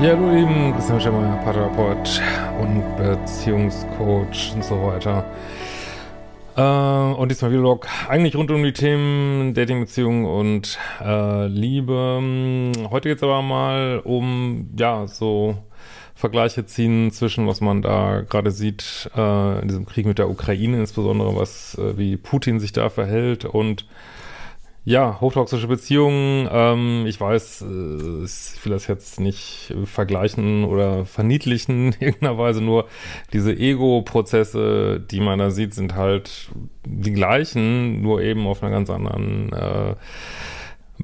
Ja, hallo lieben, Christian Schemmer, Paartherapeut und Beziehungscoach und so weiter. Äh, und diesmal Vlog eigentlich rund um die Themen Dating, Beziehung und äh, Liebe. Heute geht es aber mal um, ja, so Vergleiche ziehen zwischen, was man da gerade sieht äh, in diesem Krieg mit der Ukraine, insbesondere was, äh, wie Putin sich da verhält und ja, hochtoxische Beziehungen, ähm, ich weiß, äh, ich will das jetzt nicht vergleichen oder verniedlichen in irgendeiner Weise, nur diese Ego-Prozesse, die man da sieht, sind halt die gleichen, nur eben auf einer ganz anderen äh,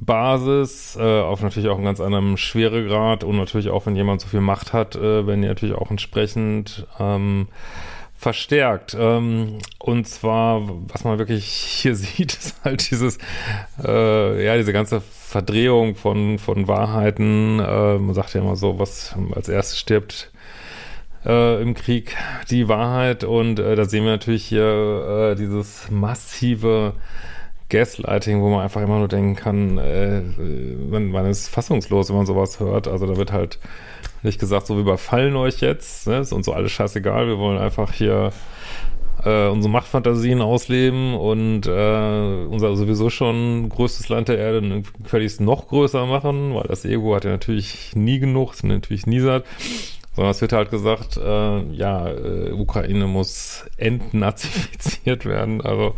Basis, äh, auf natürlich auch einem ganz anderen Schweregrad und natürlich auch, wenn jemand so viel Macht hat, äh, wenn die natürlich auch entsprechend ähm, verstärkt. Ähm, und zwar, was man wirklich hier sieht, ist halt dieses, äh, ja, diese ganze Verdrehung von, von Wahrheiten. Äh, man sagt ja immer so, was als erstes stirbt äh, im Krieg, die Wahrheit. Und äh, da sehen wir natürlich hier äh, dieses massive Gaslighting, wo man einfach immer nur denken kann, äh, man, man ist fassungslos, wenn man sowas hört. Also da wird halt nicht gesagt, so wir überfallen euch jetzt, ne? ist uns so alles scheißegal, wir wollen einfach hier äh, unsere Machtfantasien ausleben und äh, unser sowieso schon größtes Land der Erde völlig noch größer machen, weil das Ego hat ja natürlich nie genug, ist natürlich nie satt. Sondern es wird halt gesagt, äh, ja, äh, Ukraine muss entnazifiziert werden, also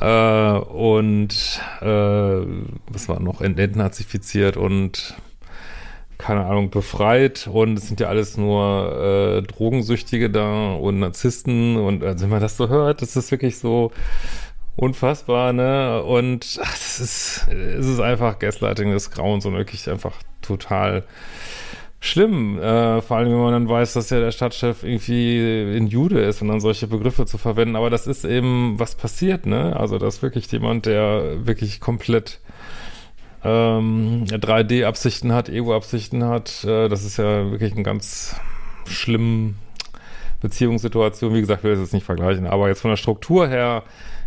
äh, und äh, was war noch entnazifiziert und keine Ahnung, befreit und es sind ja alles nur äh, Drogensüchtige da und Narzissten und also wenn man das so hört, das ist wirklich so unfassbar, ne? Und ach, ist, es ist einfach Gaslighting des Grauens und wirklich einfach total schlimm. Äh, vor allem, wenn man dann weiß, dass ja der Stadtchef irgendwie ein Jude ist und dann solche Begriffe zu verwenden. Aber das ist eben, was passiert, ne? Also, das ist wirklich jemand, der wirklich komplett ähm, 3D-Absichten hat, Ego-Absichten hat. Äh, das ist ja wirklich ein ganz schlimm Beziehungssituation. Wie gesagt, ich will das jetzt nicht vergleichen, aber jetzt von der Struktur her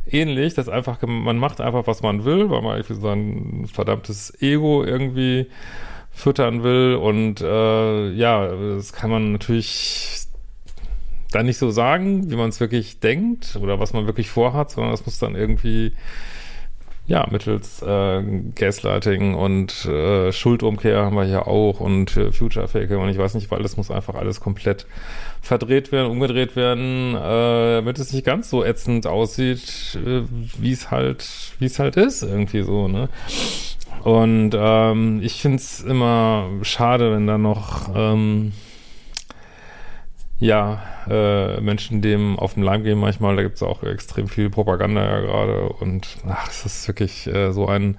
ähnlich, dass einfach, man macht einfach, was man will, weil man irgendwie sein verdammtes Ego irgendwie füttern will und äh, ja, das kann man natürlich dann nicht so sagen, wie man es wirklich denkt oder was man wirklich vorhat, sondern das muss dann irgendwie ja, mittels äh, Gaslighting und äh, Schuldumkehr haben wir hier auch und äh, Future Fake und ich weiß nicht, weil das muss einfach alles komplett verdreht werden, umgedreht werden, äh, damit es nicht ganz so ätzend aussieht, äh, wie es halt, wie es halt ist, irgendwie so, ne? Und ähm, ich find's immer schade, wenn da noch ähm, ja, äh, Menschen dem auf den Leim gehen manchmal, da gibt es auch extrem viel Propaganda ja gerade und ach, es ist wirklich äh, so ein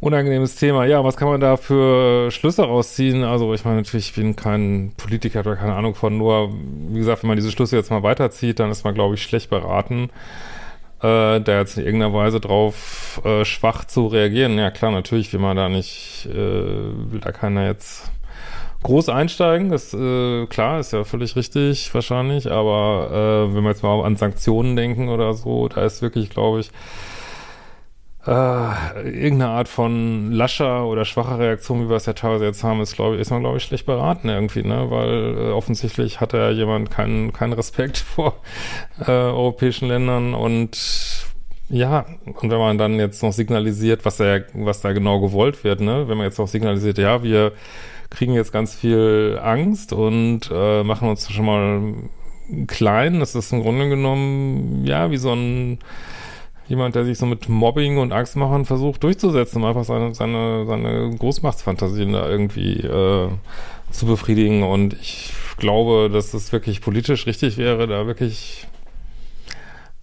unangenehmes Thema. Ja, was kann man da für Schlüsse rausziehen? Also ich meine natürlich, ich bin kein Politiker oder keine Ahnung von, nur wie gesagt, wenn man diese Schlüsse jetzt mal weiterzieht, dann ist man, glaube ich, schlecht beraten, äh, da jetzt in irgendeiner Weise drauf äh, schwach zu reagieren. Ja klar, natürlich will man da nicht, äh, will da keiner jetzt groß einsteigen, das äh, klar, ist ja völlig richtig wahrscheinlich, aber äh, wenn wir jetzt mal an Sanktionen denken oder so, da ist wirklich, glaube ich, äh, irgendeine Art von lascher oder schwacher Reaktion, wie wir es ja teilweise jetzt haben, ist, glaube ich, ist man, glaube ich, schlecht beraten irgendwie, ne? Weil äh, offensichtlich hat ja jemand keinen keinen Respekt vor äh, europäischen Ländern und ja, und wenn man dann jetzt noch signalisiert, was da, was da genau gewollt wird, ne? Wenn man jetzt noch signalisiert, ja, wir kriegen jetzt ganz viel Angst und äh, machen uns schon mal klein. Das ist im Grunde genommen, ja, wie so ein jemand, der sich so mit Mobbing und Angstmachen versucht durchzusetzen, um einfach seine, seine, seine Großmachtsfantasien da irgendwie äh, zu befriedigen. Und ich glaube, dass es wirklich politisch richtig wäre, da wirklich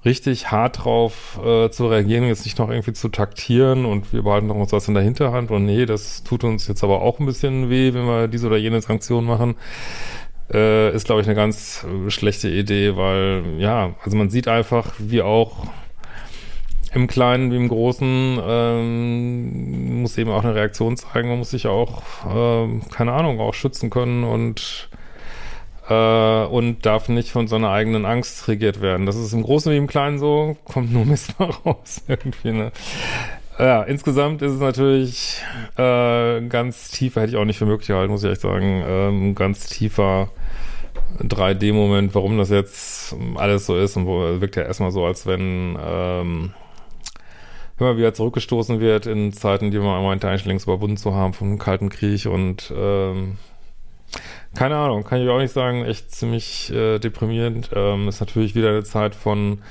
richtig hart drauf äh, zu reagieren, jetzt nicht noch irgendwie zu taktieren und wir behalten noch uns was in der Hinterhand und nee, das tut uns jetzt aber auch ein bisschen weh, wenn wir diese oder jene Sanktion machen, äh, ist, glaube ich, eine ganz schlechte Idee, weil, ja, also man sieht einfach, wie auch im Kleinen wie im Großen ähm, muss eben auch eine Reaktion zeigen, man muss sich auch, äh, keine Ahnung, auch schützen können und äh, und darf nicht von seiner eigenen Angst regiert werden. Das ist im Großen wie im Kleinen so, kommt nur Mist mal raus irgendwie, ne? Ja, insgesamt ist es natürlich äh, ganz tiefer, hätte ich auch nicht für möglich gehalten, muss ich echt sagen, ähm, ganz tiefer 3D-Moment, warum das jetzt alles so ist und wo wirkt ja erstmal so, als wenn ähm, immer wieder zurückgestoßen wird in Zeiten, die man meinte, eigentlich längst überwunden zu haben vom Kalten Krieg und ähm, keine Ahnung, kann ich auch nicht sagen, echt ziemlich äh, deprimierend. Ähm, ist natürlich wieder eine Zeit von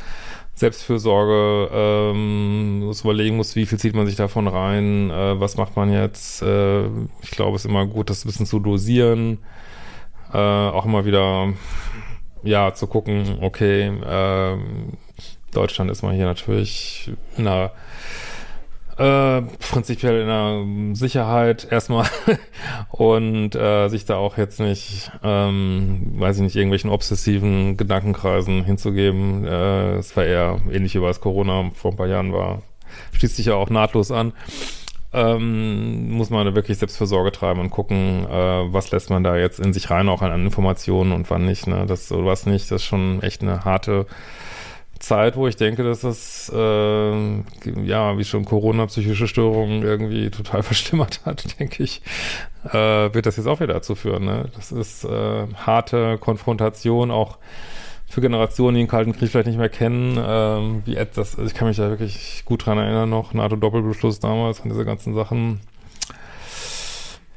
Selbstfürsorge, ähm, muss überlegen muss, wie viel zieht man sich davon rein, äh, was macht man jetzt. Äh, ich glaube, es ist immer gut, das ein bisschen zu dosieren. Äh, auch immer wieder, ja, zu gucken, okay, äh, Deutschland ist man hier natürlich in einer äh, prinzipiell in einer Sicherheit erstmal und äh, sich da auch jetzt nicht, ähm, weiß ich nicht, irgendwelchen obsessiven Gedankenkreisen hinzugeben. Äh, es war eher ähnlich wie was Corona vor ein paar Jahren war. Schließt sich ja auch nahtlos an. Ähm, muss man da wirklich Selbstversorge treiben und gucken, äh, was lässt man da jetzt in sich rein, auch an Informationen und wann nicht. Ne? Das so was nicht, das ist schon echt eine harte Zeit, wo ich denke, dass das, äh, ja, wie schon Corona psychische Störungen irgendwie total verschlimmert hat, denke ich, äh, wird das jetzt auch wieder dazu führen. Ne? Das ist äh, harte Konfrontation, auch für Generationen, die den Kalten Krieg vielleicht nicht mehr kennen, ähm, wie das, ich kann mich da wirklich gut dran erinnern noch, NATO-Doppelbeschluss damals und diese ganzen Sachen.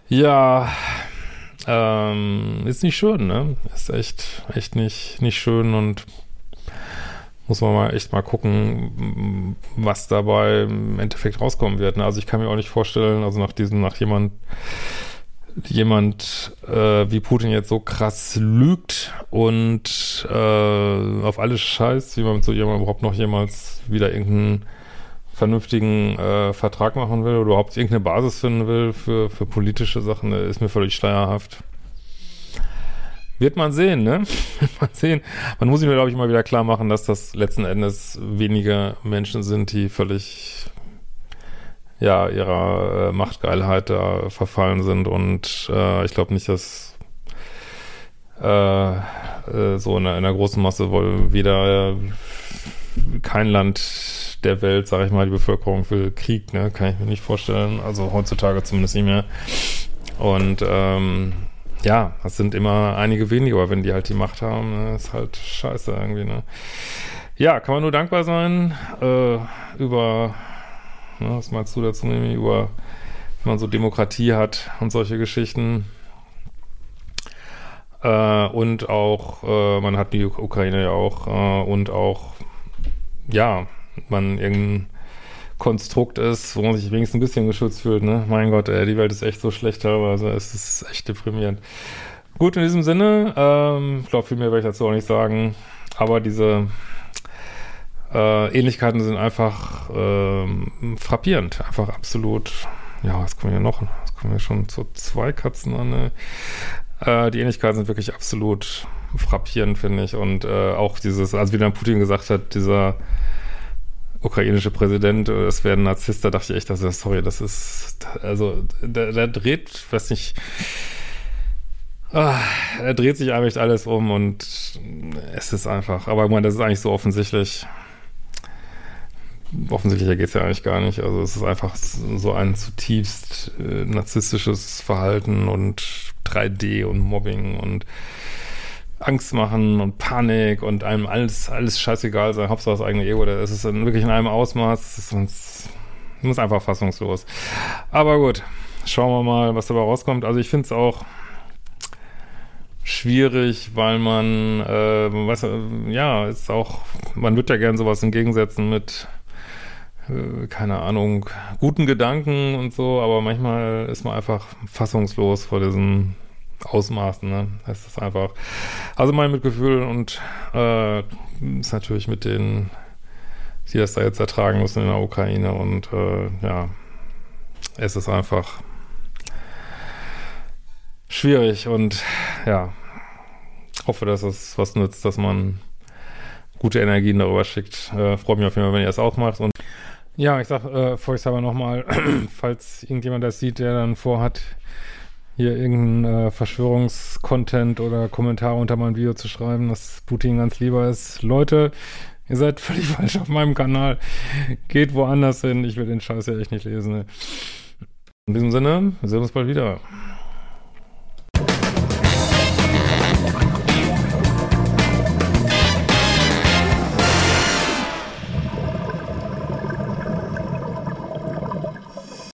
Ja, ähm, ist nicht schön, ne? Ist echt, echt nicht, nicht schön und muss man mal echt mal gucken, was dabei im Endeffekt rauskommen wird. Ne? Also ich kann mir auch nicht vorstellen, also nach diesem, nach jemand, jemand äh, wie Putin jetzt so krass lügt und äh, auf alles scheißt, wie man mit so jemandem überhaupt noch jemals wieder irgendeinen vernünftigen äh, Vertrag machen will oder überhaupt irgendeine Basis finden will für, für politische Sachen, ist mir völlig schleierhaft. Wird man sehen, ne? Wird man sehen. Man muss sich mir, glaube ich, mal wieder klar machen, dass das letzten Endes weniger Menschen sind, die völlig ja, ihrer äh, Machtgeilheit da verfallen sind und äh, ich glaube nicht, dass äh, äh, so in einer, in einer, großen Masse wohl wieder kein Land der Welt, sage ich mal, die Bevölkerung will Krieg, ne? Kann ich mir nicht vorstellen. Also heutzutage zumindest nicht mehr. Und ähm, ja, das sind immer einige wenige, aber wenn die halt die Macht haben, ist halt scheiße irgendwie, ne? Ja, kann man nur dankbar sein, äh, über, ne, was meinst du dazu, nämlich über, wenn man so Demokratie hat und solche Geschichten. Äh, und auch, äh, man hat die Ukraine ja auch, äh, und auch, ja, man irgendein Konstrukt ist, wo man sich wenigstens ein bisschen geschützt fühlt, ne? Mein Gott, ey, die Welt ist echt so schlecht teilweise, es ist echt deprimierend. Gut, in diesem Sinne, ähm, ich glaube, viel mehr werde ich dazu auch nicht sagen, aber diese äh, Ähnlichkeiten sind einfach äh, frappierend, einfach absolut, ja, was kommen wir noch? Was kommen wir schon zu zwei Katzen an, ne? Äh, die Ähnlichkeiten sind wirklich absolut frappierend, finde ich, und äh, auch dieses, also wie dann Putin gesagt hat, dieser ukrainische Präsident, äh, es wäre ein Narzisst, da dachte ich echt, dass sorry, das ist, also, der, der dreht, weiß nicht, ah, er dreht sich eigentlich alles um und es ist einfach, aber ich meine, das ist eigentlich so offensichtlich, offensichtlicher geht es ja eigentlich gar nicht, also es ist einfach so ein zutiefst äh, narzisstisches Verhalten und 3D und Mobbing und Angst machen und Panik und einem alles, alles scheißegal sein, Hauptsache das eigene Ego, das ist wirklich in einem Ausmaß, das ist einfach fassungslos. Aber gut, schauen wir mal, was dabei rauskommt. Also ich finde es auch schwierig, weil man, äh, weiß, ja, ist auch, man wird ja gern sowas entgegensetzen mit, äh, keine Ahnung, guten Gedanken und so, aber manchmal ist man einfach fassungslos vor diesen Ausmaßen, ne? Das ist einfach. Also mein Mitgefühl und äh, ist natürlich mit denen, die das da jetzt ertragen müssen in der Ukraine und äh, ja, es ist einfach schwierig und ja, hoffe, dass es was nützt, dass man gute Energien darüber schickt. Äh, Freue mich auf jeden Fall, wenn ihr es auch macht und ja, ich sag äh, vorsichtshalber nochmal, falls irgendjemand das sieht, der dann vorhat, hier irgendeinen äh, Verschwörungskontent oder Kommentare unter mein Video zu schreiben, dass Putin ganz lieber ist. Leute, Ihr seid völlig falsch auf meinem Kanal. Geht woanders hin. Ich will den Scheiß ja echt nicht lesen. Ne? In diesem Sinne, wir sehen uns bald wieder.